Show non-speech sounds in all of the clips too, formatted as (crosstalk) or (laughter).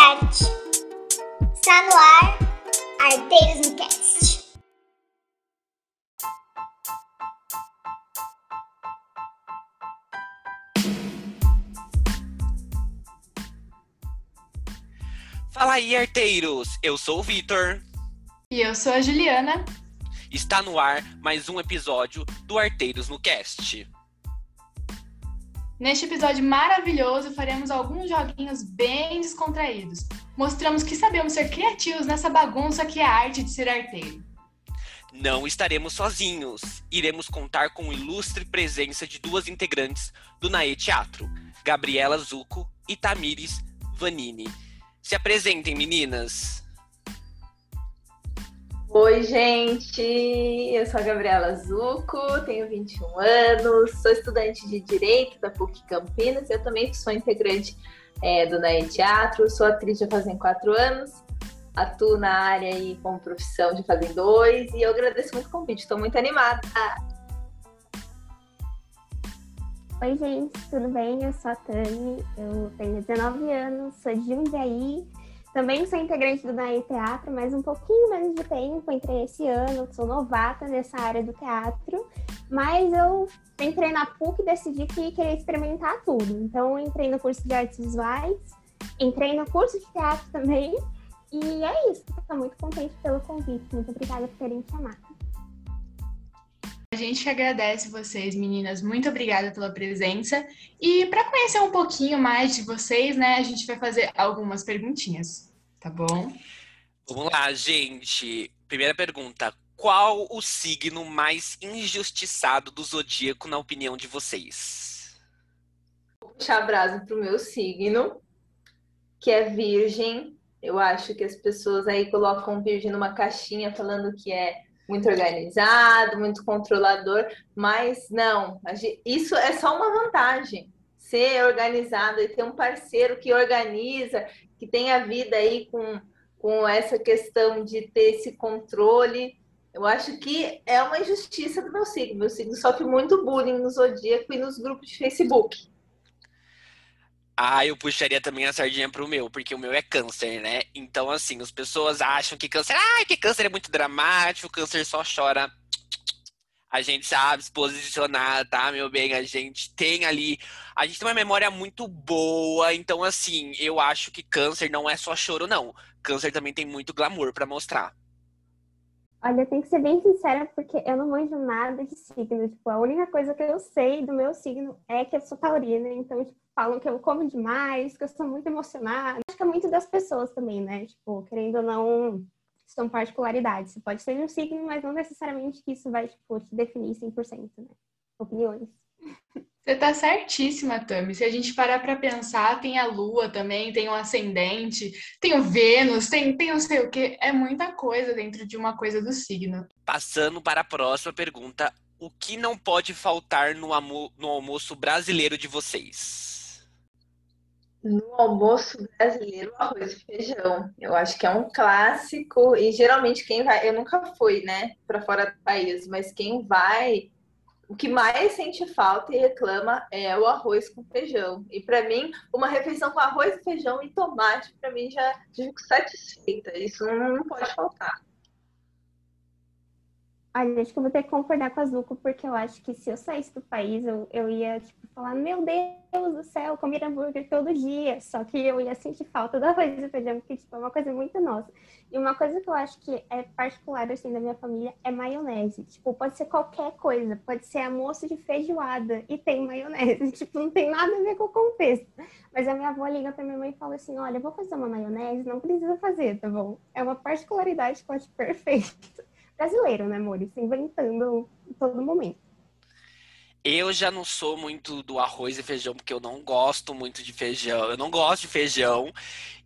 arte. Está no ar, Arteiros no Cast. Fala aí, arteiros! Eu sou o Vitor. E eu sou a Juliana. Está no ar mais um episódio do Arteiros no Cast. Neste episódio maravilhoso, faremos alguns joguinhos bem descontraídos. Mostramos que sabemos ser criativos nessa bagunça que é a arte de ser arteiro. Não estaremos sozinhos. Iremos contar com a ilustre presença de duas integrantes do Nae Teatro, Gabriela Zucco e Tamires Vanini. Se apresentem, meninas. Oi, gente! Eu sou a Gabriela Zucco, tenho 21 anos, sou estudante de Direito da PUC Campinas. Eu também sou integrante é, do NAE Teatro, sou atriz já fazem quatro anos, atuo na área aí como profissão de fazem dois e eu agradeço muito o convite, estou muito animada. Oi, gente, tudo bem? Eu sou a Tani, eu tenho 19 anos, sou de Jundiaí. Também sou integrante do Naí Teatro, mas um pouquinho menos de tempo. Entrei esse ano, sou novata nessa área do teatro. Mas eu entrei na PUC e decidi que queria experimentar tudo. Então, entrei no curso de artes visuais, entrei no curso de teatro também. E é isso, estou muito contente pelo convite. Muito obrigada por terem me chamado. A gente agradece vocês, meninas. Muito obrigada pela presença. E para conhecer um pouquinho mais de vocês, né, a gente vai fazer algumas perguntinhas, tá bom? Vamos lá, gente. Primeira pergunta: qual o signo mais injustiçado do zodíaco, na opinião de vocês? Vou puxar a brasa pro meu signo, que é virgem. Eu acho que as pessoas aí colocam virgem numa caixinha falando que é muito organizado, muito controlador, mas não, isso é só uma vantagem. Ser organizado e ter um parceiro que organiza, que tem a vida aí com, com essa questão de ter esse controle. Eu acho que é uma injustiça do meu signo. Meu signo sofre muito bullying no zodíaco e nos grupos de Facebook. Ah, eu puxaria também a sardinha pro meu, porque o meu é câncer, né? Então, assim, as pessoas acham que câncer, ah, que câncer é muito dramático, câncer só chora. A gente sabe se posicionar, tá, meu bem? A gente tem ali. A gente tem uma memória muito boa, então, assim, eu acho que câncer não é só choro, não. Câncer também tem muito glamour para mostrar. Olha, tem que ser bem sincera, porque eu não manjo nada de signo. Tipo, a única coisa que eu sei do meu signo é que eu sou taurina. Então, tipo, falam que eu como demais, que eu sou muito emocionada. Acho que é muito das pessoas também, né? Tipo, querendo ou não, são particularidades. Você pode ser um signo, mas não necessariamente que isso vai, tipo, te definir 100%, né? Opiniões. Você tá certíssima, Tami. Se a gente parar para pensar, tem a Lua também, tem o ascendente, tem o Vênus, tem, tem não sei o que. É muita coisa dentro de uma coisa do signo. Passando para a próxima pergunta. O que não pode faltar no, no almoço brasileiro de vocês? No almoço brasileiro, arroz e feijão. Eu acho que é um clássico. E geralmente quem vai. Eu nunca fui, né, para fora do país, mas quem vai o que mais sente falta e reclama é o arroz com feijão. E para mim, uma refeição com arroz, feijão e tomate, para mim já fico satisfeita. Isso não pode faltar. Olha, acho que eu vou ter que concordar com a Zuko, porque eu acho que se eu saísse do país, eu, eu ia, tipo, falar, meu Deus do céu, comer hambúrguer todo dia. Só que eu ia sentir falta do arroz e feijão, porque, tipo, é uma coisa muito nossa. E uma coisa que eu acho que é particular, assim, da minha família é maionese. Tipo, pode ser qualquer coisa. Pode ser almoço de feijoada e tem maionese. (laughs) Tipo, não tem nada a ver com o contexto. Mas a minha avó liga pra minha mãe e fala assim, olha, eu vou fazer uma maionese, não precisa fazer, tá bom? É uma particularidade que eu acho perfeita brasileiro, né, amor? Se inventando em todo momento. Eu já não sou muito do arroz e feijão, porque eu não gosto muito de feijão. Eu não gosto de feijão.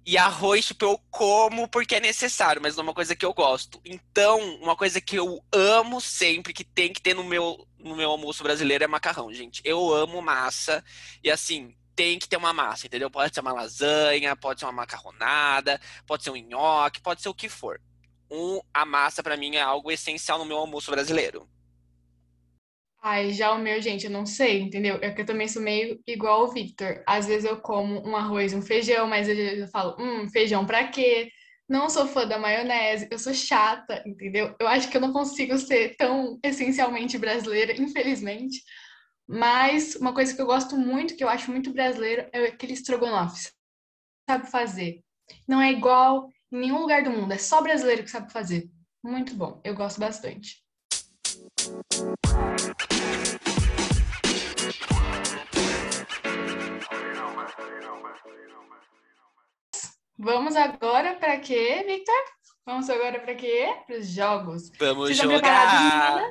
E arroz, tipo, eu como porque é necessário, mas não é uma coisa que eu gosto. Então, uma coisa que eu amo sempre, que tem que ter no meu, no meu almoço brasileiro, é macarrão, gente. Eu amo massa. E assim, tem que ter uma massa, entendeu? Pode ser uma lasanha, pode ser uma macarronada, pode ser um nhoque, pode ser o que for um, a massa para mim é algo essencial no meu almoço brasileiro. Ai, já o meu, gente, eu não sei, entendeu? É que eu também sou meio igual o Victor. Às vezes eu como um arroz um feijão, mas vezes eu falo, hum, feijão pra quê? Não sou fã da maionese, eu sou chata, entendeu? Eu acho que eu não consigo ser tão essencialmente brasileira, infelizmente. Mas uma coisa que eu gosto muito, que eu acho muito brasileiro, é aquele estrogonofe. Sabe fazer. Não é igual em nenhum lugar do mundo, é só brasileiro que sabe fazer. Muito bom, eu gosto bastante. Vamos agora para quê, Victor? Vamos agora para quê? Para os jogos. Vamos Vocês jogar!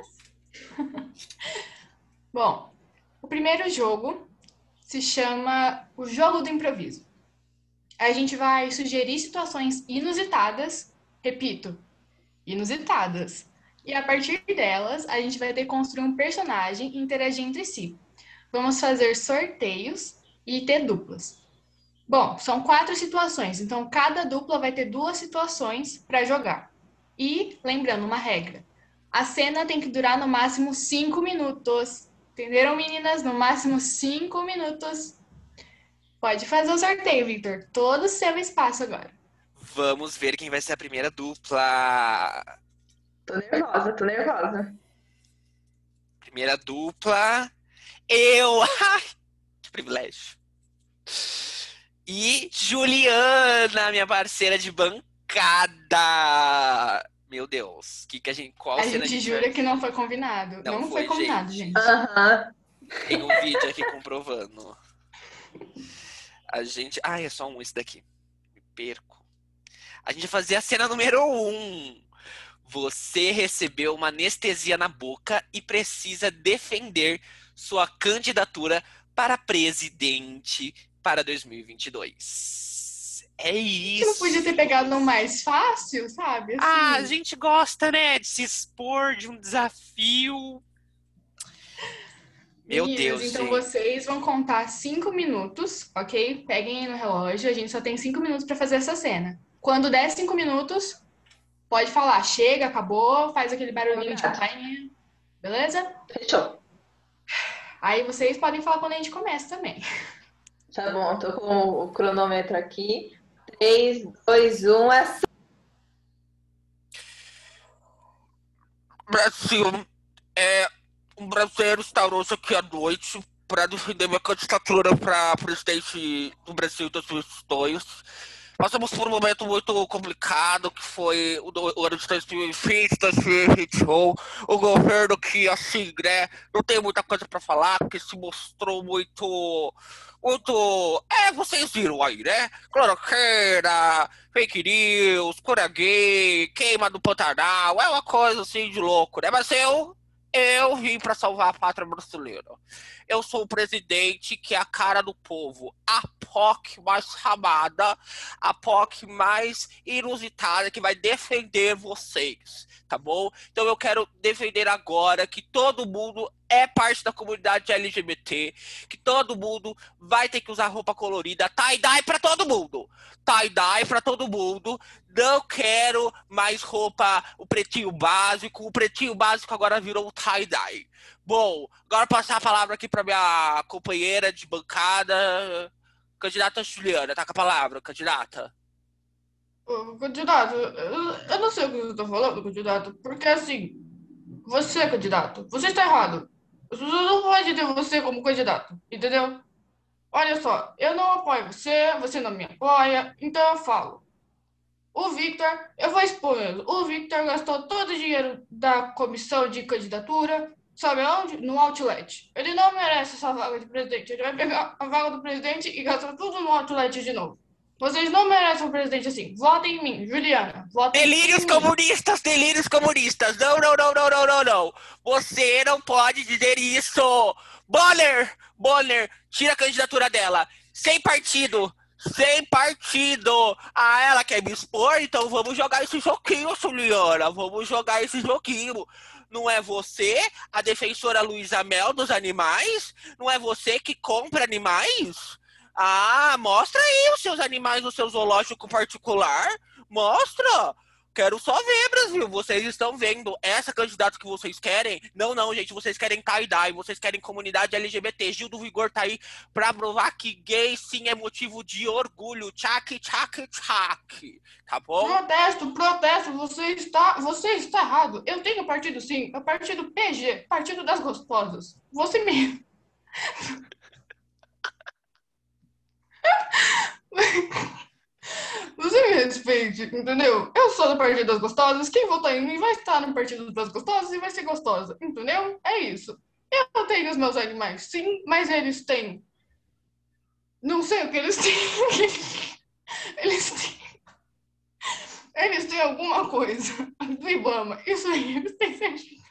(laughs) Bom, o primeiro jogo se chama o jogo do improviso. A gente vai sugerir situações inusitadas, repito, inusitadas. E a partir delas, a gente vai ter que construir um personagem e interagir entre si. Vamos fazer sorteios e ter duplas. Bom, são quatro situações, então cada dupla vai ter duas situações para jogar. E, lembrando, uma regra: a cena tem que durar no máximo cinco minutos. Entenderam, meninas? No máximo cinco minutos. Pode fazer o sorteio, Victor. Todo seu espaço agora. Vamos ver quem vai ser a primeira dupla. Tô nervosa, tô nervosa. Primeira dupla. Eu! (laughs) Ai, que privilégio. E Juliana, minha parceira de bancada. Meu Deus, que que a gente, qual A cena gente jura que não foi combinado. Não Não, foi, foi, combinado, gente. gente. Aham. Tem um vídeo aqui comprovando. (laughs) A gente. Ah, é só um esse daqui. Me perco. A gente vai fazer a cena número um. Você recebeu uma anestesia na boca e precisa defender sua candidatura para presidente para 2022. É isso. não podia ter pegado no mais fácil, sabe? Assim. Ah, a gente gosta, né? De se expor de um desafio. Meu Meninas, Deus, então gente. vocês vão contar cinco minutos, ok? Peguem aí no relógio, a gente só tem cinco minutos para fazer essa cena. Quando der cinco minutos, pode falar, chega, acabou, faz aquele barulhinho de campainha, beleza? Fechou. Aí vocês podem falar quando a gente começa também. Tá bom, tô com o cronômetro aqui. 3, 2, 1, é Brasil, é, um brasileiro instaurou-se aqui à noite para defender minha candidatura para presidente do Brasil em 2022. Passamos por um momento muito complicado, que foi o, ano de 2020, 2021. O governo que, assim, né, não tem muita coisa para falar, porque se mostrou muito... Muito... É, vocês viram aí, né? Cloroqueira, fake news, cura gay, queima do Pantanal, é uma coisa assim de louco, né? Mas eu, eu vim pra salvar a pátria brasileira. Eu sou o presidente que é a cara do povo, a POC mais chamada, a POC mais inusitada que vai defender vocês, tá bom? Então eu quero defender agora que todo mundo é parte da comunidade LGBT, que todo mundo vai ter que usar roupa colorida, tie-dye pra todo mundo tie-dye pra todo mundo. Não quero mais roupa, o pretinho básico. O pretinho básico agora virou tie-dye. Bom, agora passar a palavra aqui pra minha companheira de bancada, candidata Juliana. Tá com a palavra, candidata? Candidato, eu, eu não sei o que você está falando, candidato, porque assim, você, candidato, você está errado. As pessoas não podem ter você como candidato, entendeu? Olha só, eu não apoio você, você não me apoia, então eu falo. O Victor, eu vou expor mesmo. O Victor gastou todo o dinheiro da comissão de candidatura, sabe aonde? No Outlet. Ele não merece essa vaga de presidente. Ele vai pegar a vaga do presidente e gastar tudo no Outlet de novo. Vocês não merecem um presidente assim. Votem em mim, Juliana. Votem Delírios em mim. comunistas, delírios comunistas. Não, não, não, não, não, não, não. Você não pode dizer isso. Bonner, Bonner, tira a candidatura dela. Sem partido. Sem partido. Ah, ela quer me expor? Então vamos jogar esse joguinho, Juliana. Vamos jogar esse joguinho. Não é você, a defensora Luísa Mel dos animais? Não é você que compra animais? Ah, mostra aí os seus animais no seu zoológico particular. Mostra! Quero só ver, Brasil. Vocês estão vendo essa candidata que vocês querem? Não, não, gente. Vocês querem tie-dye, vocês querem comunidade LGBT. Gil do Vigor tá aí pra provar que gay sim é motivo de orgulho. Tchac, tchac, tchac. Tá bom? Protesto, protesto, você está, você está errado. Eu tenho partido sim, é o partido PG, Partido das Gostosas. Você mesmo. (laughs) (laughs) Você me respeite, entendeu? Eu sou do Partido das Gostosas, quem votar em mim vai estar no Partido das Gostosas e vai ser gostosa, entendeu? É isso. Eu tenho os meus animais, sim, mas eles têm. Não sei o que eles (laughs) têm. Eles têm. Eles têm alguma coisa do Ibama. Isso aí, eles têm certeza.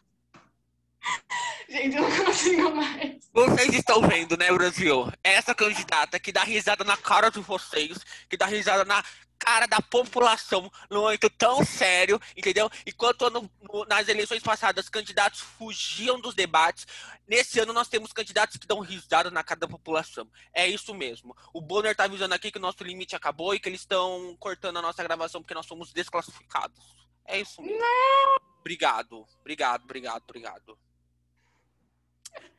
Gente, eu não consigo mais. Vocês estão vendo, né, Brasil? Essa candidata que dá risada na cara de vocês, que dá risada na cara da população, num momento tão sério, entendeu? Enquanto no, no, nas eleições passadas candidatos fugiam dos debates, nesse ano nós temos candidatos que dão risada na cara da população. É isso mesmo. O Bonner tá avisando aqui que o nosso limite acabou e que eles estão cortando a nossa gravação porque nós somos desclassificados. É isso mesmo. Não! Obrigado, obrigado, obrigado, obrigado.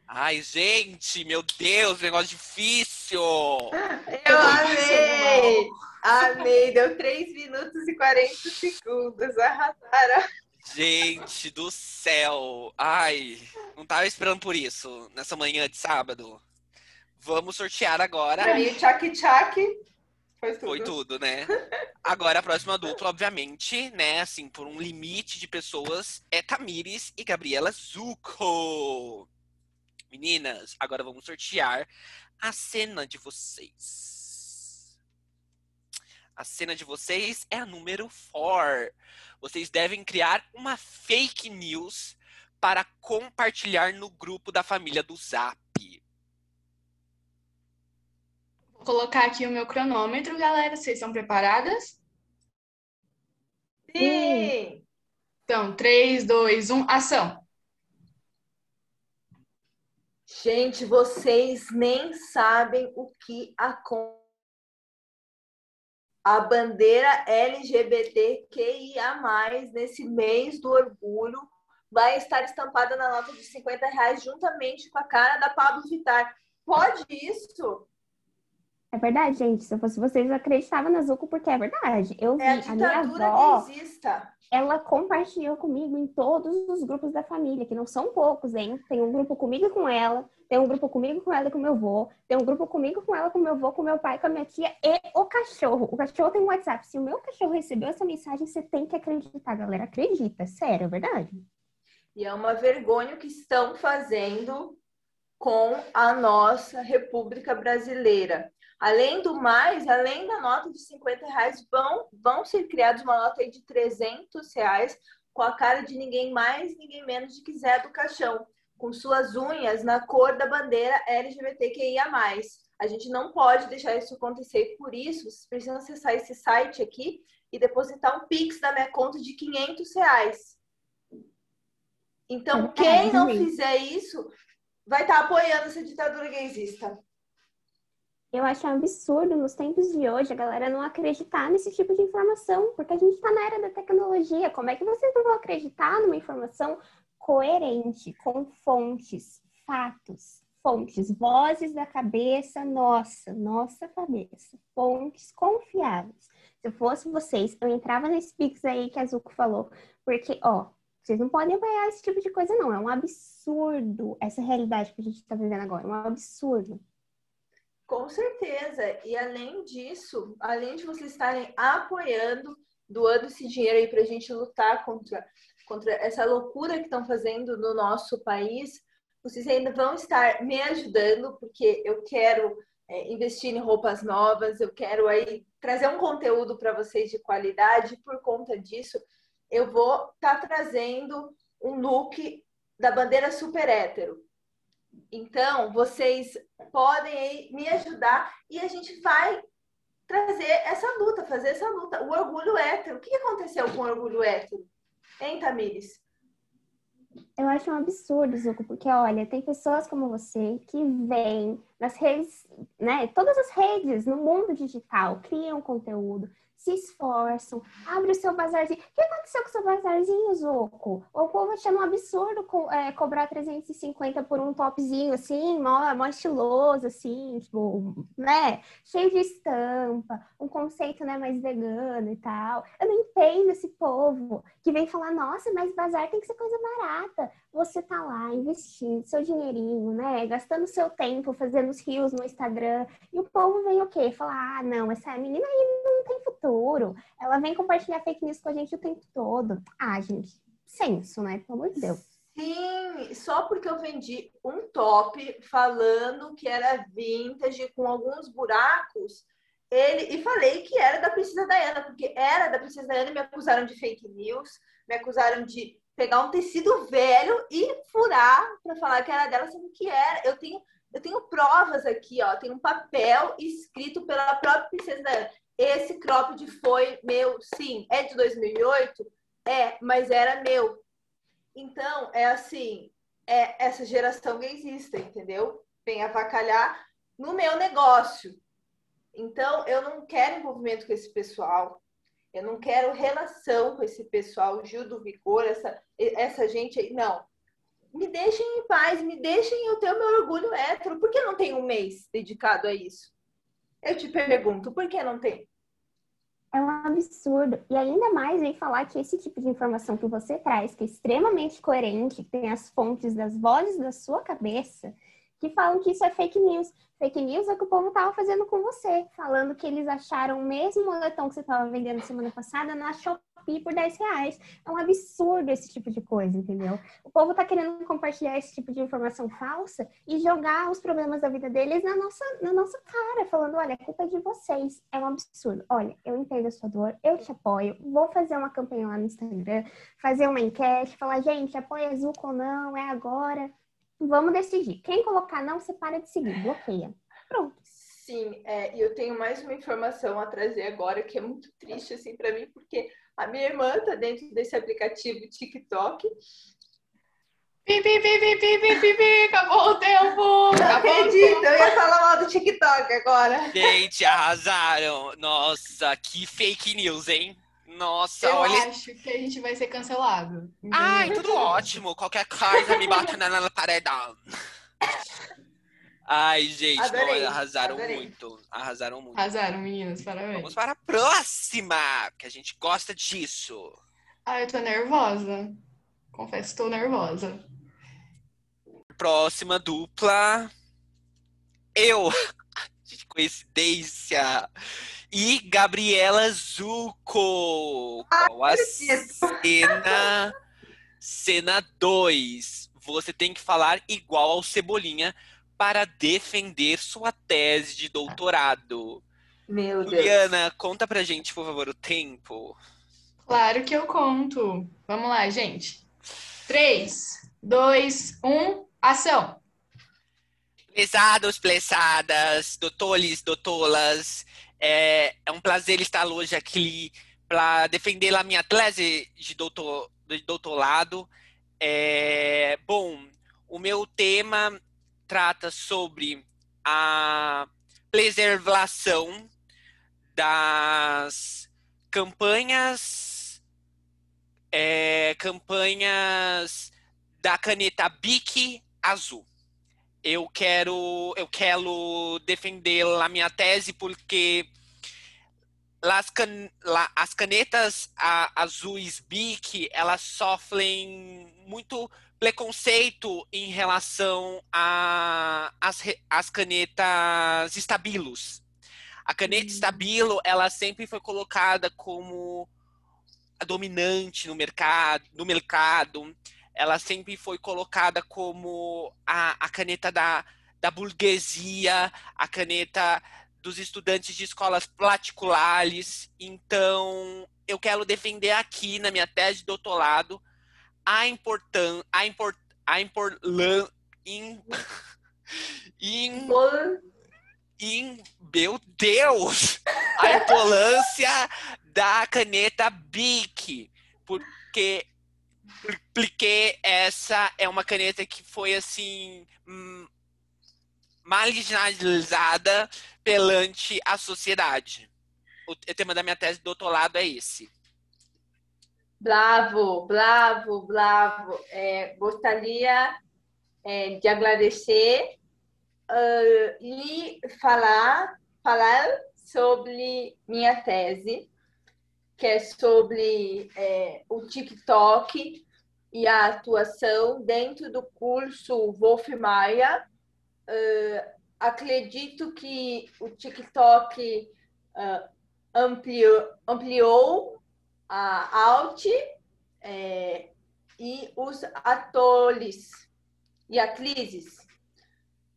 Ai, gente, meu Deus, negócio difícil. Eu amei! Amei! Deu 3 minutos e 40 segundos. Arrasaram. Gente do céu. Ai, não tava esperando por isso nessa manhã de sábado. Vamos sortear agora. Pra mim, tchac tchac foi tudo. Foi tudo, né? Agora, a próxima dupla, obviamente, né? Assim, por um limite de pessoas, é Tamires e Gabriela Zucco. Meninas, agora vamos sortear a cena de vocês. A cena de vocês é a número 4. Vocês devem criar uma fake news para compartilhar no grupo da família do Zap. Vou colocar aqui o meu cronômetro, galera. Vocês estão preparadas? Sim! Então, 3, 2, 1, ação! Gente, vocês nem sabem o que acontece. A bandeira LGBTQIA+, nesse mês do orgulho, vai estar estampada na nota de 50 reais juntamente com a cara da Pablo Vittar. Pode isso? É verdade, gente. Se eu fosse vocês, eu acreditava na Zuko porque é verdade. Eu vi É a a minha avó, gaysista. Ela compartilhou comigo em todos os grupos da família, que não são poucos, hein? Tem um grupo comigo e com ela, tem um grupo comigo com ela e com meu avô, tem um grupo comigo com ela, com meu avô, com meu pai, com a minha tia e o cachorro. O cachorro tem um WhatsApp. Se o meu cachorro recebeu essa mensagem, você tem que acreditar, galera. Acredita, sério, é verdade. E é uma vergonha o que estão fazendo com a nossa República Brasileira. Além do mais, além da nota de 50 reais, vão, vão ser criados uma nota de 300 reais com a cara de ninguém mais, ninguém menos de que Zé do Caixão, com suas unhas na cor da bandeira LGBTQIA+. A gente não pode deixar isso acontecer, por isso vocês precisam acessar esse site aqui e depositar um Pix na minha conta de 500 reais. Então, É quem não fizer isso vai estar apoiando essa ditadura gaysista. Eu acho um absurdo nos tempos de hoje a galera não acreditar nesse tipo de informação, porque a gente está na era da tecnologia. Como é que vocês não vão acreditar numa informação coerente, com fontes, fatos, fontes, vozes da cabeça nossa, nossa cabeça, fontes confiáveis? Se eu fosse vocês, eu entrava nesse Pix aí que a Zuko falou, porque, ó, vocês não podem apoiar esse tipo de coisa, não. É um absurdo essa realidade que a gente está vivendo agora. É um absurdo. Com certeza. E além disso, além de vocês estarem apoiando, doando esse dinheiro aí para a gente lutar contra, contra essa loucura que estão fazendo no nosso país, vocês ainda vão estar me ajudando, porque eu quero é, investir em roupas novas, eu quero aí trazer um conteúdo para vocês de qualidade. Por conta disso, eu vou estar trazendo um look da bandeira super hétero. Então, vocês podem me ajudar e a gente vai trazer essa luta, fazer essa luta. O orgulho hétero. O que aconteceu com o orgulho hétero? Hein, Tamires? Eu acho um absurdo, Zuko, porque olha, tem pessoas como você que vêm nas redes, né? Todas as redes no mundo digital criam conteúdo, se esforçam, abre o seu bazarzinho. O que aconteceu com o seu bazarzinho, Zoco? O povo achando um absurdo co é, cobrar 350 por um topzinho, assim, mó, mó estiloso, assim, tipo, né? Cheio de estampa, um conceito, né, mais vegano e tal. Eu não entendo esse povo que vem falar, nossa, mas bazar tem que ser coisa barata. Você tá lá investindo seu dinheirinho, né? Gastando seu tempo, fazendo os rios no Instagram, e o povo vem o quê? Falar, ah, não, essa menina aí não tem futuro. Ela vem compartilhar fake news com a gente o tempo todo. Ah, gente, senso, né? Pelo amor de Deus. Sim, só porque eu vendi um top falando que era vintage com alguns buracos, ele e falei que era da Princesa Diana, porque era da Princesa Diana me acusaram de fake news, me acusaram de pegar um tecido velho e furar para falar que era dela, sendo que era. Eu tenho eu tenho provas aqui, ó, tem um papel escrito pela própria Princesa Diana. Esse cropped foi meu, sim. É de 2008? É, mas era meu. Então, é assim, é essa geração gaysista, entendeu? Vem avacalhar no meu negócio. Então, eu não quero envolvimento com esse pessoal. Eu não quero relação com esse pessoal, Gil do Vigor, essa, essa gente aí. Não. Me deixem em paz, me deixem eu ter o meu orgulho hétero. Por que não tem um mês dedicado a isso? Eu te pergunto, por que não tem? É um absurdo. E ainda mais vem falar que esse tipo de informação que você traz, que é extremamente coerente, que tem as fontes das vozes da sua cabeça, que falam que isso é fake news. Fake news é o que o povo estava fazendo com você, falando que eles acharam o mesmo moletom que você estava vendendo semana passada na Shopee por 10 reais. É um absurdo esse tipo de coisa, entendeu? O povo está querendo compartilhar esse tipo de informação falsa e jogar os problemas da vida deles na nossa, na nossa cara, falando: olha, a culpa é de vocês. É um absurdo. Olha, eu entendo a sua dor, eu te apoio, vou fazer uma campanha lá no Instagram, fazer uma enquete, falar: gente, apoia azul ou não, é agora. Vamos decidir. Quem colocar não, você para de seguir, bloqueia. Pronto. Sim, é, e eu tenho mais uma informação a trazer agora que é muito triste assim para mim, porque a minha irmã tá dentro desse aplicativo TikTok. Pi, pi, pi, pi, pi, pi, pi, pi, acabou o tempo! Não Acabou acredito, tempo. eu ia falar mal do TikTok agora. Gente, arrasaram. Nossa, que fake news, hein? Nossa, Eu olha. acho que a gente vai ser cancelado. Ai, tudo ótimo. Qualquer coisa me bota na, na (laughs) paredão. Ai, gente, não, Adorei, arrasaram adorei. muito. Arrasaram muito. Arrasaram, meninas, parabéns. Vamos para a próxima, que a gente gosta disso. Ai, eu tô nervosa. Confesso que tô nervosa. Próxima dupla. Eu. (laughs) Gente, coincidência. E Gabriela Zucco. Qual a cena? Cena 2. Você tem que falar igual ao Cebolinha para defender sua tese de doutorado. Meu Deus. Juliana, conta pra gente, por favor, o tempo. Claro que eu conto. Vamos lá, gente. 3, 2, 1, ação! Plesados, plesadas, doutores, doutoras, é, é um prazer estar hoje aqui para defender a minha tese de, doutor, de doutorado. É, bom, o meu tema trata sobre a preservação das campanhas é, campanhas da caneta Bic azul. Eu quero eu quero defender a minha tese porque las can, as canetas azuis Bic elas sofrem muito preconceito em relação a as, as canetas estabilos. A caneta estabilo ela sempre foi colocada como a dominante no mercado, no mercado. Ela sempre foi colocada como a, a caneta da, da burguesia, a caneta dos estudantes de escolas particulares. Então, eu quero defender aqui na minha tese de doutorado a importância, a import, a imporlan, (laughs) in, in, Pô, em, meu Deus, a importância da caneta Bic, porque porque essa é uma caneta que foi assim hum, marginalizada perante a sociedade. O tema da minha tese de doutorado é esse. Bravo, bravo, bravo. É, gostaria é, de agradecer uh, e falar, falar sobre minha tese, que é sobre é, o TikTok e a atuação dentro do curso Wolf Maia. Uh, acredito que o TikTok uh, ampliou, ampliou a Alt é, e os atores e atrizes.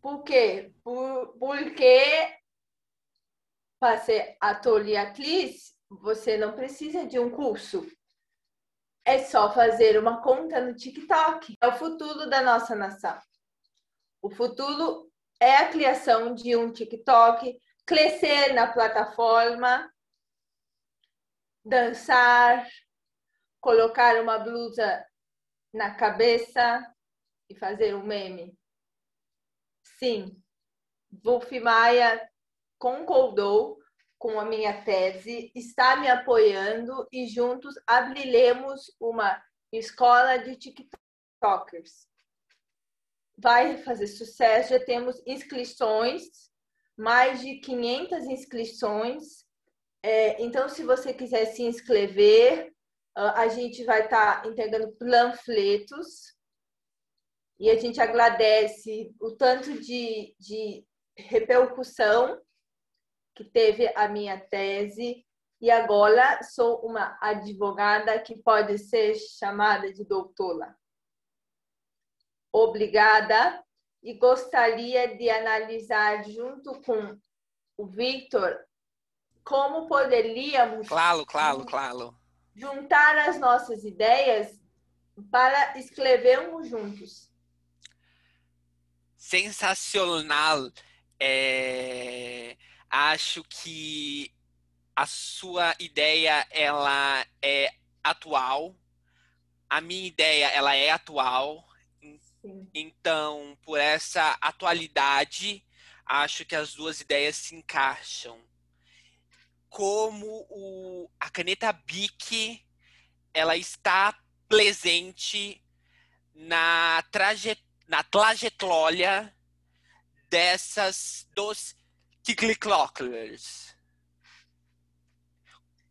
Por quê? Por, porque para ser ator e atriz, você não precisa de um curso. É só fazer uma conta no TikTok. É o futuro da nossa nação. O futuro é a criação de um TikTok, crescer na plataforma dançar, colocar uma blusa na cabeça e fazer um meme. Sim, Wolf Maia concordou com a minha tese, está me apoiando e juntos abriremos uma escola de TikTokers. Vai fazer sucesso, já temos inscrições, mais de 500 inscrições. É, então, se você quiser se inscrever, a gente vai estar tá entregando panfletos. E a gente agradece o tanto de, de repercussão que teve a minha tese e agora sou uma advogada que pode ser chamada de doutora. Obrigada e gostaria de analisar junto com o Victor como poderíamos claro, claro, claro. juntar as nossas ideias para escrevermos juntos. Sensacional. É... Acho que a sua ideia ela é atual. A minha ideia ela é atual. Sim. Então, por essa atualidade, acho que as duas ideias se encaixam como o, a caneta Bic ela está presente na, traje, na trajetória dessas dos Kikliclocklers.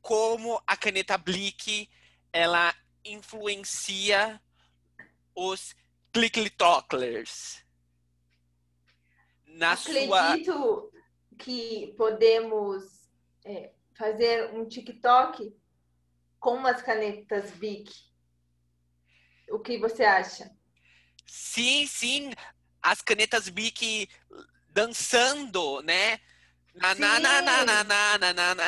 Como a caneta Blick ela influencia os Kliklitlocklers. Na Acredito sua... que podemos é, fazer um TikTok com umas canetas Bic. O que você acha? Sim, sim. As canetas Bic dançando, né? Na, na, na, na, na, na, na, na,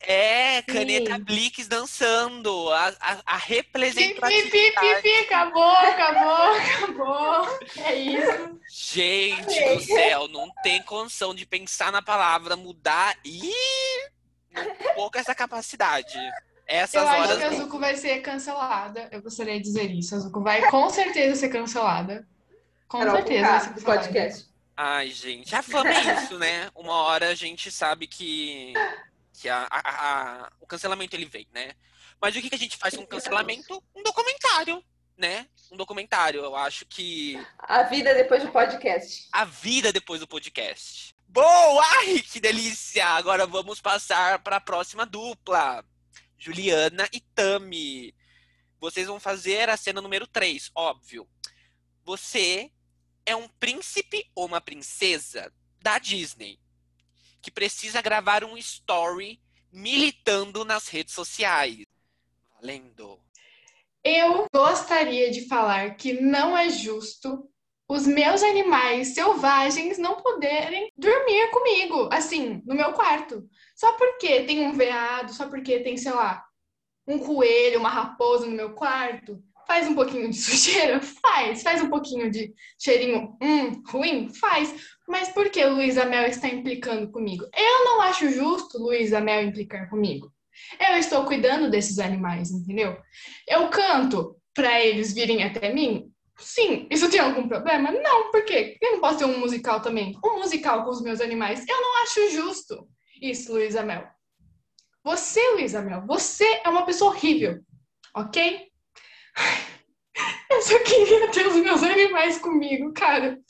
É, caneta Sim. Blix dançando, a, a, a representatividade. Pi, pi, pi, acabou, acabou, acabou. É isso. Gente é. do céu, não tem condição de pensar na palavra, mudar e pouco essa capacidade. Essas eu horas. Eu acho que a Zuko vai ser cancelada. Eu gostaria de dizer isso. A Zuko vai com certeza ser cancelada. Com Carol, certeza. Vai ser cancelada. podcast. Ai, gente, a fama é isso, né? Uma hora a gente sabe que, que a, a, a, o cancelamento ele vem, né? Mas o que, que a gente faz com o cancelamento? Um documentário, né? Um documentário. Eu acho que. A vida depois do podcast. A vida depois do podcast. Boa! Ai, que delícia! Agora vamos passar para a próxima dupla. Juliana e Tami. Vocês vão fazer a cena número 3, óbvio. Você é um príncipe ou uma princesa da Disney que precisa gravar um story militando nas redes sociais. Valendo. Eu gostaria de falar que não é justo os meus animais selvagens não poderem dormir comigo, assim, no meu quarto. Só porque tem um veado, só porque tem, sei lá, um coelho, uma raposa no meu quarto, Faz um pouquinho de (laughs) sujeira? Faz. Faz um pouquinho de cheirinho hum, ruim? Faz. Mas por que o Luiz Amel está implicando comigo? Eu não acho justo o Luiz Amel implicar comigo. Eu estou cuidando desses animais, entendeu? Eu canto para eles virem até mim? Sim. Isso tem algum problema? Não, por quê? Eu não posso ter um musical também? Um musical com os meus animais? Eu não acho justo. Isso, Luísa Mel. Você, Luísa Mel, você é uma pessoa horrível, ok? Eu só queria ter os meus animais comigo, cara.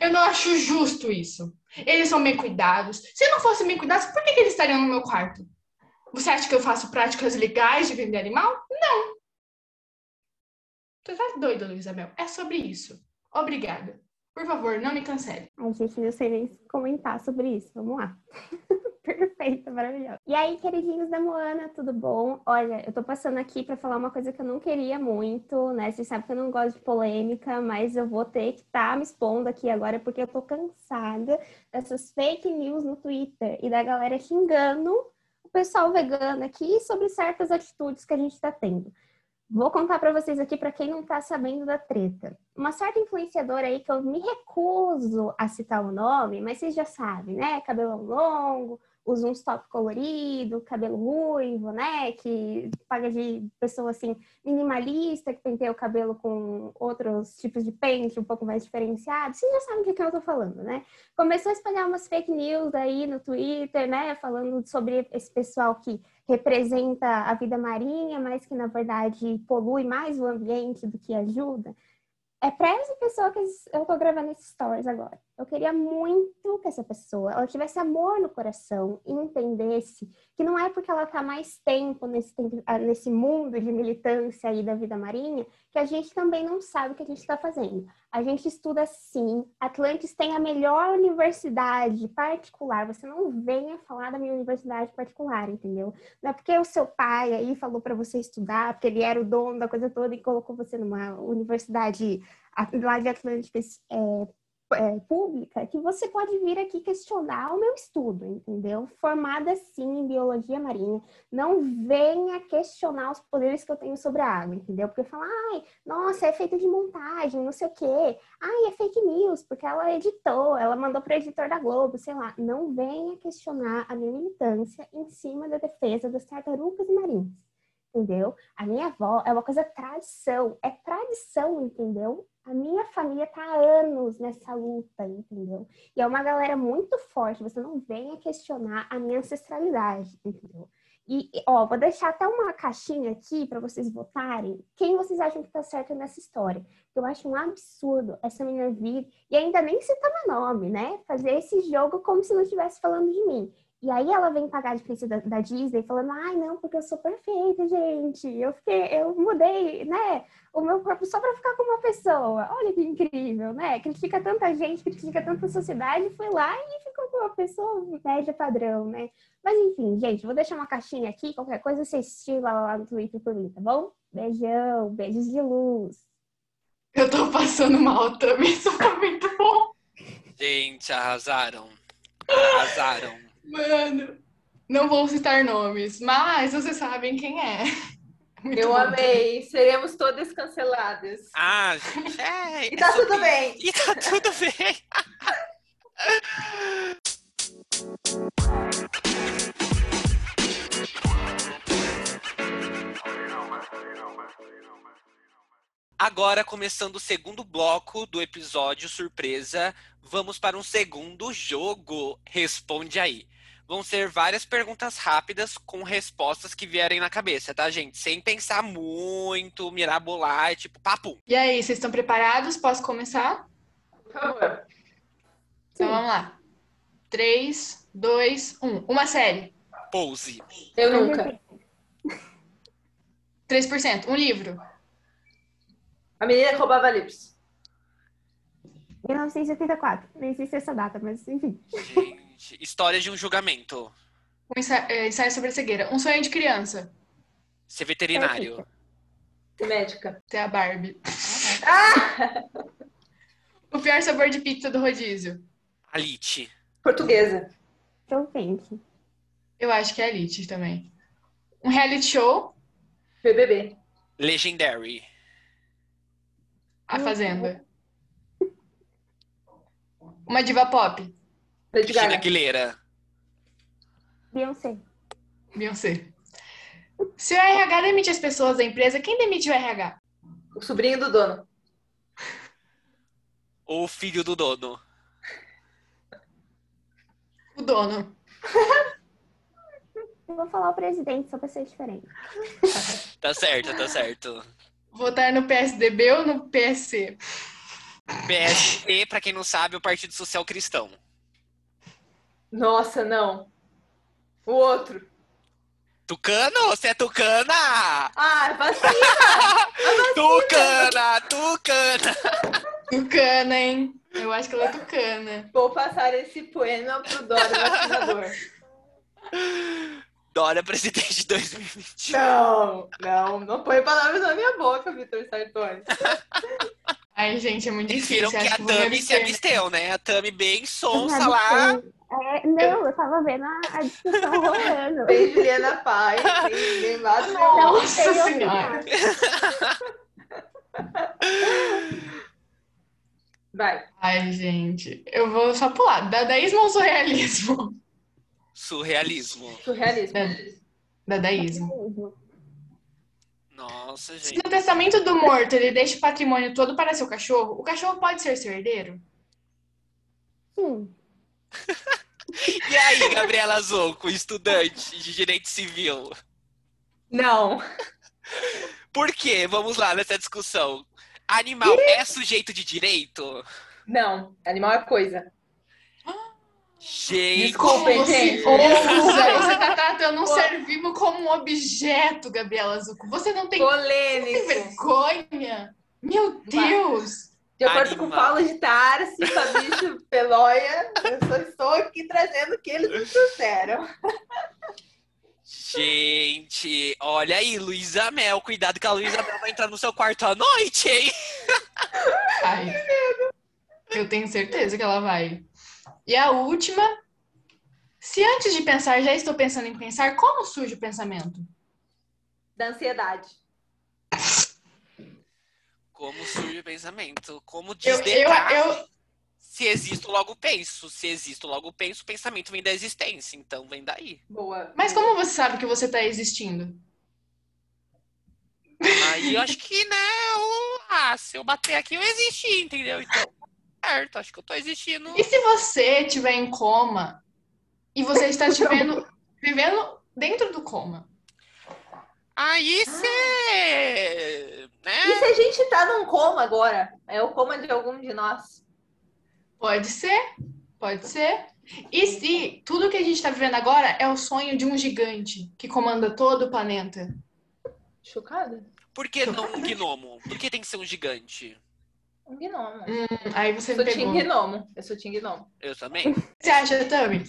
Eu não acho justo isso. Eles são bem cuidados. Se não fossem bem cuidados, por que, que eles estariam no meu quarto? Você acha que eu faço práticas legais de vender animal? Não. Você tá doida, Luísa Mel? É sobre isso. Obrigada. Por favor, não me cancele. Ai, gente, não sei nem comentar sobre isso. Vamos lá. (laughs) Perfeito, maravilhoso. E aí, queridinhos da Moana, tudo bom? Olha, eu tô passando aqui para falar uma coisa que eu não queria muito, né? Vocês sabem que eu não gosto de polêmica, mas eu vou ter que estar tá me expondo aqui agora porque eu tô cansada dessas fake news no Twitter e da galera xingando o pessoal vegano aqui sobre certas atitudes que a gente tá tendo. Vou contar para vocês aqui para quem não está sabendo da treta. Uma certa influenciadora aí que eu me recuso a citar o nome, mas vocês já sabem, né? Cabelão longo, usa uns top colorido, cabelo ruivo, né? Que paga de pessoa assim minimalista, que penteia o cabelo com outros tipos de pente um pouco mais diferenciados. Vocês já sabem de que eu tô falando, né? Começou a espalhar umas fake news aí no Twitter, né? Falando sobre esse pessoal que representa a vida marinha, mas que na verdade polui mais o ambiente do que ajuda. É para essa pessoa que eu tô gravando esses stories agora. Eu queria muito que essa pessoa ela tivesse amor no coração e entendesse que não é porque ela está mais tempo nesse, ah, nesse mundo de militância aí da vida marinha que a gente também não sabe o que a gente está fazendo. A gente estuda sim. Atlantis tem a melhor universidade particular. Você não venha falar da minha universidade particular, entendeu? Não é porque o seu pai aí falou para você estudar, porque ele era o dono da coisa toda e colocou você numa universidade lá de Atlantis é, é, pública que você pode vir aqui questionar o meu estudo, entendeu? Formada sim em biologia marinha, não venha questionar os poderes que eu tenho sobre a água, entendeu? Porque fala, ai, nossa, é feito de montagem, não sei o quê, ai, é fake news, porque ela editou, ela mandou para o editor da Globo, sei lá. Não venha questionar a minha militância em cima da defesa das tartarugas marinhas entendeu? A minha avó é uma coisa tradição, é tradição, entendeu? A minha família tá há anos nessa luta, entendeu? E é uma galera muito forte, você não venha questionar a minha ancestralidade, entendeu? E, ó, vou deixar até uma caixinha aqui para vocês votarem quem vocês acham que tá certo nessa história. Eu acho um absurdo essa menina vir e ainda nem citar meu nome, né? Fazer esse jogo como se não estivesse falando de mim. E aí ela vem pagar a diferença da, da, Disney falando, ai não, porque eu sou perfeita, gente. Eu fiquei, eu mudei, né, o meu corpo só para ficar com uma pessoa. Olha que incrível, né? Critica tanta gente, critica tanta sociedade, fui lá e ficou com uma pessoa média padrão, né? Mas enfim, gente, vou deixar uma caixinha aqui, qualquer coisa vocês tiram lá, lá no Twitter por mim, tá bom? Beijão, beijos de luz. Eu tô passando mal também, isso foi muito bom. Gente, arrasaram. Arrasaram. Mano, não vou citar nomes, mas vocês sabem quem é. (laughs) Muito eu bom. amei. Seremos todas canceladas. Ah, (laughs) gente, é. E tá é tudo bem. E tá tudo bem. (laughs) Agora, começando o segundo bloco do episódio surpresa, vamos para um segundo jogo. Responde aí. Vão ser várias perguntas rápidas com respostas que vierem na cabeça, tá, gente? Sem pensar muito, mirabolar, tipo, papo. E aí, vocês estão preparados? Posso começar? Por favor. Então vamos lá. 3, 2, 1. Uma série. Pose. Eu nunca. 3%. Um livro. A menina que roubava livros. 1984. Nem sei se é essa data, mas enfim. Gente. História de um julgamento. Um ensaio, é, ensaio sobre a cegueira. Um sonho de criança. Ser veterinário. Ser médica. Ser a Barbie. Ah! (laughs) o pior sabor de pizza do rodízio. Alite. Portuguesa. Crocante. Eu acho que é Alite também. Um reality show. BBB. Legendary. A Fazenda. Uma diva pop. Cristina Aguilera. Beyoncé. Beyoncé. Se o RH demite as pessoas da empresa, quem demite o RH? O sobrinho do dono. O filho do dono. O dono. (laughs) Eu vou falar o presidente, só pra ser diferente. Tá certo, tá certo. Votar no PSDB ou no PSC? PSP, pra quem não sabe, é o Partido Social Cristão. Nossa, não. O outro. Tucano? Você é tucana? Ah, (laughs) vacina! Tucana, tucana. Tucana, hein? Eu acho que ela é tucana. Vou passar esse poema pro Dória vacinador. (laughs) Dória, presidente 2021. Não, não, não põe palavras na minha boca, Vitor Sartori. (laughs) Ai, gente, é muito Vocês difícil. viram que a Tami se absteu, né? A Tami bem sonsa lá. É, não, eu tava vendo a, a discussão (laughs) rolando. Tem Juliana Paz, tem Neymar Não Nossa sei Senhora. Vai. Ai, gente. Eu vou só pular. Dadaísmo ou surrealismo? Surrealismo. Surrealismo. Dadaísmo. Nossa, Se gente. no testamento do morto ele deixa o patrimônio todo para seu cachorro, o cachorro pode ser seu herdeiro? Sim. (laughs) E aí, Gabriela Zocco, estudante de direito civil? Não. Por quê? Vamos lá nessa discussão. Animal é sujeito de direito? Não. Animal é coisa. Gente, Desculpa, gente. (laughs) Você tá tratando um Pô. ser vivo como um objeto, Gabriela Zucco. Você não tem, vergonha? Meu Deus! De acordo com Animal. Paulo de Tarsi, Fabrício Peloia, eu só estou aqui trazendo o que eles me trouxeram. gente, olha aí, Luísa Mel. Cuidado que a Luísa Mel vai entrar no seu quarto à noite, hein? Ai, eu tenho certeza que ela vai. E a última. Se antes de pensar já estou pensando em pensar, como surge o pensamento? Da ansiedade. Como surge o pensamento? Como Eu, diz eu, Descartes, eu, se existo, logo penso. Se existo, logo penso, o pensamento vem da existência. Então vem daí. Boa. mas como você sabe que você está existindo? Aí eu acho que, né, o- ah, se eu bater aqui, eu existi, entendeu? Então, certo, acho que eu tô existindo. E se você estiver em coma e você está vivendo, (laughs) vivendo dentro do coma? Aí você. E Né? se a gente tá num coma agora? É o coma de algum de nós. Pode ser, pode ser. E se tudo que a gente está vivendo agora é o sonho de um gigante que comanda todo o planeta? Chocada? Por que não um gnomo? Por que tem que ser um gigante? Um gnomo. Hum, aí você Eu sou Tim pegou. Gnomo. Eu sou Tim Gnomo. Eu também. O (laughs) que você acha, Tami?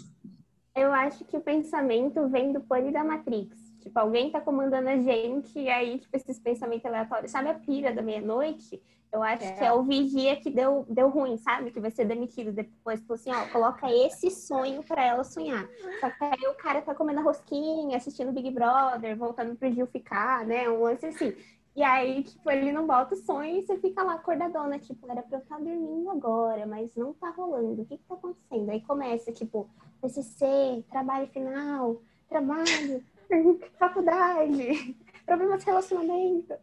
Eu acho que o pensamento vem do pane da Matrix. Tipo, alguém tá comandando a gente e aí, tipo, esses pensamentos aleatórios. Sabe a pira da meia-noite? Eu acho É. que é o vigia que deu, deu ruim, sabe? Que vai ser demitido depois. Falou assim, ó, coloca esse sonho pra ela sonhar. Só que aí o cara tá comendo a rosquinha, assistindo Big Brother, voltando pro Gil ficar, né? Um lance assim. E aí, tipo, ele não bota o sonho e você fica lá acordadona, tipo, era pra eu estar dormindo agora, mas não tá rolando. O que que tá acontecendo? Aí começa, tipo, TCC, trabalho final, trabalho, (laughs) faculdade, (laughs) problemas de relacionamento.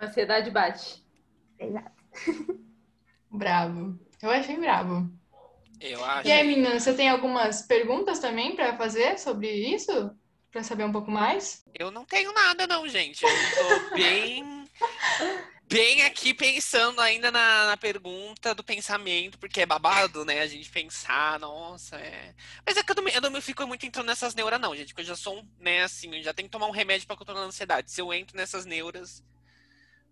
Ansiedade bate. Exato. (laughs) Bravo. Eu achei bravo. Eu acho. E aí, menina, você tem algumas perguntas também para fazer sobre isso? Para saber um pouco mais? Eu não tenho nada, não, gente. Eu tô (laughs) bem. Bem aqui pensando ainda na, na pergunta do pensamento, porque é babado, né? A gente pensar, nossa, é. Mas é que eu não, eu não fico muito entrando nessas neuras, não, gente. Porque eu já sou, um, né, assim, eu já tenho que tomar um remédio pra controlar a ansiedade. Se eu entro nessas neuras,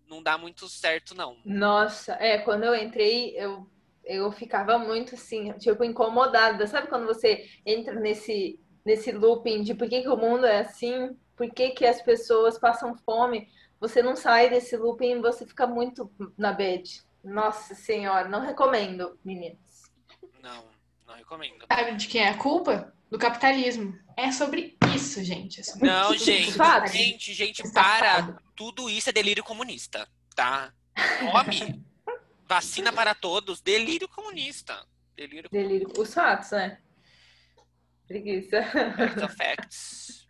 não dá muito certo, não. Nossa, é, quando eu entrei, eu, eu ficava muito assim, tipo, incomodada. Sabe quando você entra nesse, nesse looping de por que, que o mundo é assim? Por que, que as pessoas passam fome? Você não sai desse looping, você fica muito na bad. Nossa senhora, não recomendo, meninas. Não, não recomendo. Sabe de quem é a culpa? Do capitalismo. É sobre isso, gente. É sobre Não, isso. gente, Fato. gente, gente, para. Tudo isso é delírio comunista, tá? Come. (laughs) Vacina para todos, delírio comunista. Delírio Delírio. Os fatos, né? Preguiça. Facts of facts.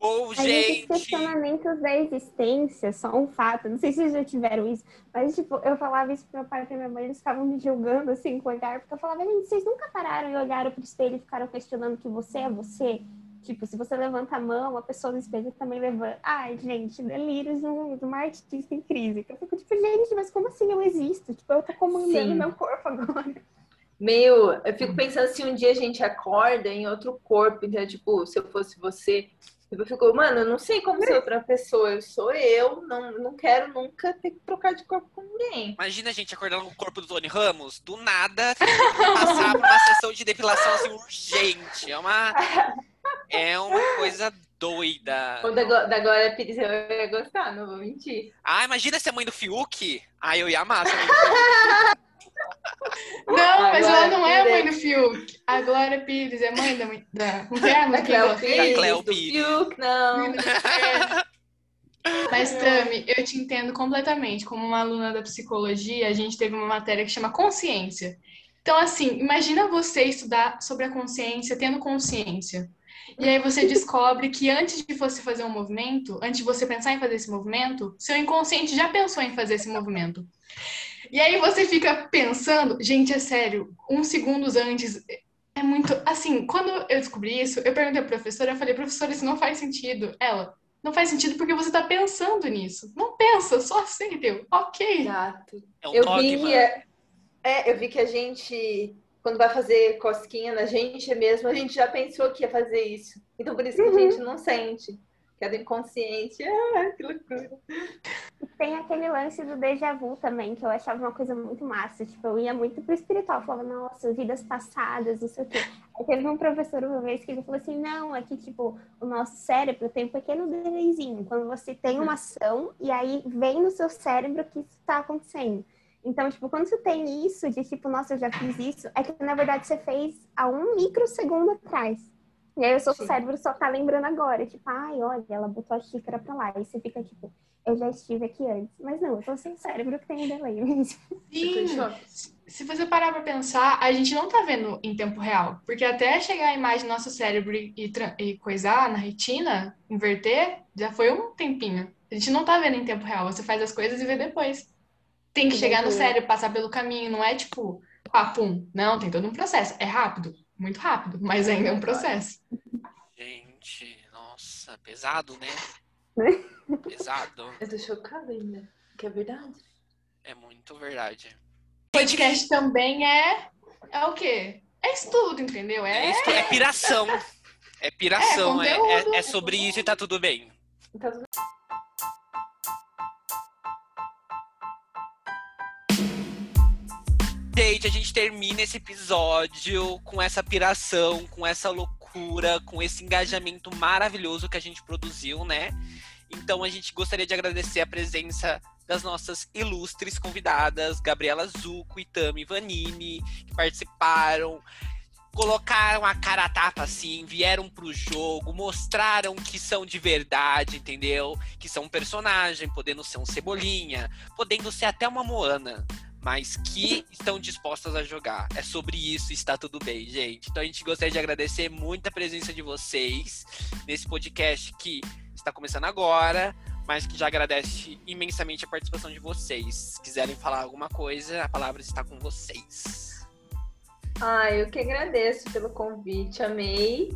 Bom, Mas esses gente. questionamentos da existência, só um fato, não sei se vocês já tiveram isso, mas tipo, eu falava isso pro meu pai e pra minha mãe, eles ficavam me julgando assim com o olhar, porque eu falava, gente, vocês nunca pararam e olharam pro espelho e ficaram questionando que você é você? Tipo, se você levanta a mão, a pessoa no espelho também levanta. Ai, gente, delírios de um- de uma artista em crise. Eu fico tipo, gente, mas como assim eu existo? Tipo, eu tô comandando Sim. meu corpo agora. Meu, eu fico pensando se um dia a gente acorda em outro corpo, então, tipo, se eu fosse você, eu fico, mano, eu não sei como ser outra pessoa, eu sou eu, não, não quero nunca ter que trocar de corpo com ninguém. Imagina a gente acordando com o corpo do Tony Ramos, do nada, passar por uma (laughs) sessão de depilação assim urgente. É uma, é uma coisa doida. O da, da Glória Pires eu ia gostar, não vou mentir. Ah, imagina ser mãe do Fiuk. Ah, eu ia amar. (laughs) Não, mas ela não é a mãe do Fiuk. A Glória Pires é mãe da mãe da. Como que é? Da Mas quem Cleo ela fez? Pires, Cleo do Pires. Fiuk, não. Mas, Tami, eu te entendo completamente. Como uma aluna da psicologia, a gente teve uma matéria que chama consciência. Então, assim, imagina você estudar sobre a consciência tendo consciência. E aí você descobre que antes de você fazer um movimento, antes de você pensar em fazer esse movimento, seu inconsciente já pensou em fazer esse movimento. E aí você fica pensando, gente, é sério, uns segundos antes é muito. Assim, quando eu descobri isso, eu perguntei à professora, eu falei, professora, isso não faz sentido. Ela, não faz sentido porque você tá pensando nisso. Não pensa, só aceita. Eu, ok. Exato. É um Eu vi que é, é, eu vi que a gente, quando vai fazer cosquinha na gente mesmo, a gente já pensou que ia fazer isso. Então por isso que a gente não sente. Que é do inconsciente. Ah, que loucura. Tem aquele lance do déjà vu também, que eu achava uma coisa muito massa. Tipo, eu ia muito pro espiritual, falava, nossa, vidas passadas, não sei o quê. Aí teve um professor uma vez que ele falou assim, não, é que, tipo, o nosso cérebro tem um pequeno delayzinho. Quando você tem uma ação, e aí vem no seu cérebro que isso tá acontecendo. Então, tipo, quando você tem isso, de tipo, nossa, eu já fiz isso, é que na verdade você fez há um microsegundo atrás. E aí o seu Sim. cérebro só tá lembrando agora, tipo, ai, olha, ela botou a xícara pra lá. E você fica tipo, eu já estive aqui antes. Mas não, eu tô sem cérebro que tem um delay (laughs) mesmo. Sim. Se você parar pra pensar, a gente não tá vendo em tempo real. Porque até chegar a imagem no nosso cérebro e, e, coisar na retina, inverter, já foi um tempinho. A gente não tá vendo em tempo real. Você faz as coisas e vê depois. Tem que chegar no cérebro, passar pelo caminho. Não é tipo, ah, pum. Não, tem todo um processo. É rápido, muito rápido, mas ainda é um processo. Gente, nossa, pesado, né? (laughs) Pesado. Eu tô chocada ainda. Que é verdade. É muito verdade. Podcast também é. É o quê? É estudo, entendeu? É, É. é piração. É piração. É, conteúdo. é- é sobre isso e tá tudo bem. Então, tudo Gente, a gente termina esse episódio com essa piração, com essa loucura, com esse engajamento maravilhoso que a gente produziu, né? Então a gente gostaria de agradecer a presença das nossas ilustres convidadas, Gabriela Zucco e Tami Vanini, que participaram, colocaram a cara a tapa assim, vieram pro jogo, mostraram que são de verdade, entendeu? Que são um personagem, podendo ser um cebolinha, podendo ser até uma Moana mas que estão dispostas a jogar. É sobre isso, está tudo bem, gente. Então a gente gostaria de agradecer muito a presença de vocês nesse podcast que está começando agora, mas que já agradece imensamente a participação de vocês. Se quiserem falar alguma coisa, a palavra está com vocês. Ah, eu que agradeço pelo convite, amei.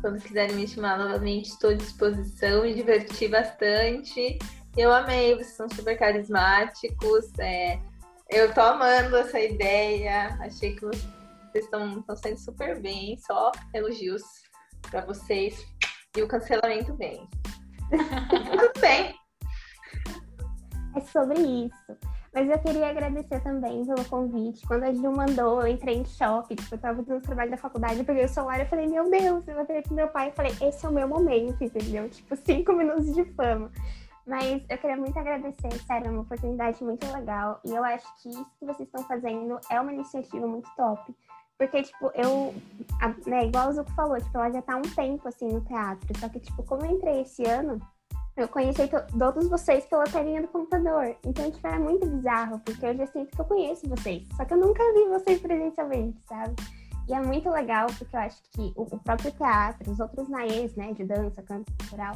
Quando quiserem me chamar novamente, estou à disposição, me diverti bastante. Eu amei, vocês são super carismáticos. é, eu tô amando essa ideia. Achei que vocês estão saindo super bem. Só elogios para vocês. E o cancelamento vem. (laughs) Tudo bem. É sobre isso. Mas eu queria agradecer também pelo convite. Quando a Gil mandou, eu entrei em choque. Tipo, eu tava fazendo trabalho da faculdade, eu peguei o celular e falei, meu Deus, eu voltei pro meu pai e falei, esse é o meu momento, entendeu? Tipo, cinco minutos de fama. Mas eu queria muito agradecer, sério, é uma oportunidade muito legal. E eu acho que isso que vocês estão fazendo é uma iniciativa muito top. Porque, tipo, eu, né, igual o Zuko falou, tipo, ela já tá há um tempo, assim, no teatro. Só que, tipo, como eu entrei esse ano, eu conheci to- todos vocês pela telinha do computador. Então, tipo, é muito bizarro, porque eu já sinto que eu conheço vocês. Só que eu nunca vi vocês presencialmente, sabe? E é muito legal, porque eu acho que o, próprio teatro, os outros naes, né, de dança, canto cultural,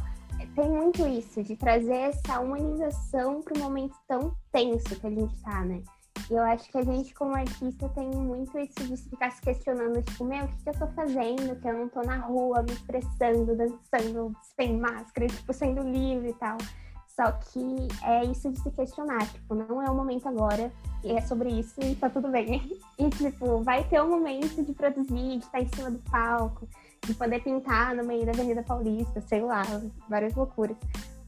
tem muito isso, de trazer essa humanização para um momento tão tenso que a gente tá, né? E eu acho que a gente, como artista, tem muito isso de ficar se questionando, tipo, meu, o que, que eu tô fazendo? Que eu não tô na rua me expressando, dançando, sem máscara, tipo, sendo livre e tal. Só que é isso de se questionar, tipo, não é o momento agora, e é sobre isso e tá tudo bem. (laughs) E, tipo, vai ter um momento de produzir, de estar em cima do palco, de poder pintar no meio da Avenida Paulista, sei lá, várias loucuras.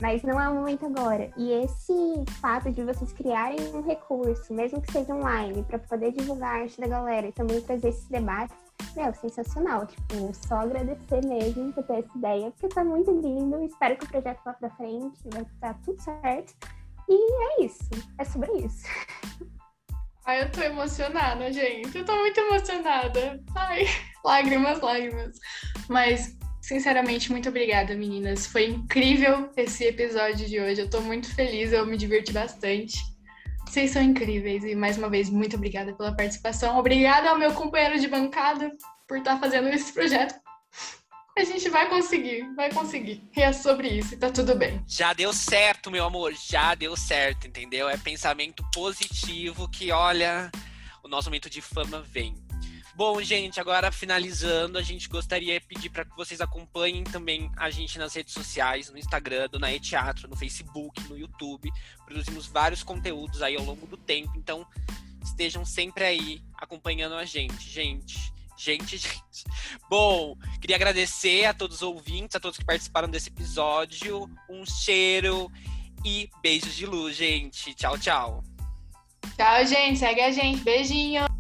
Mas não é o momento agora. E esse fato de vocês criarem um recurso, mesmo que seja online, para poder divulgar a arte da galera e também trazer esses debates, meu, sensacional. Tipo, só agradecer mesmo por ter essa ideia, porque tá muito lindo. Espero que o projeto vá pra frente, vai estar tudo certo. E é isso. É sobre isso. (laughs) Ai, eu tô emocionada, gente. Eu tô muito emocionada. Ai, (laughs) lágrimas, lágrimas. Mas, sinceramente, muito obrigada, meninas. Foi incrível esse episódio de hoje. Eu tô muito feliz, eu me diverti bastante. Vocês são incríveis e mais uma vez muito obrigada pela participação. Obrigada ao meu companheiro de bancada por estar fazendo esse projeto. A gente vai conseguir, vai conseguir. E é sobre isso, e tá tudo bem. Já deu certo, meu amor, já deu certo, entendeu? É pensamento positivo que, olha, o nosso momento de fama vem. Bom, gente, agora finalizando, a gente gostaria de pedir para que vocês acompanhem também a gente nas redes sociais, no Instagram, do Nae Teatro, no Facebook, no YouTube. Produzimos vários conteúdos aí ao longo do tempo, então estejam sempre aí acompanhando a gente, gente. Gente, (laughs) gente. Bom, queria agradecer a todos os ouvintes, a todos que participaram desse episódio. Um cheiro e beijos de luz, gente. Tchau, tchau. Tchau, gente. Segue a gente. Beijinho.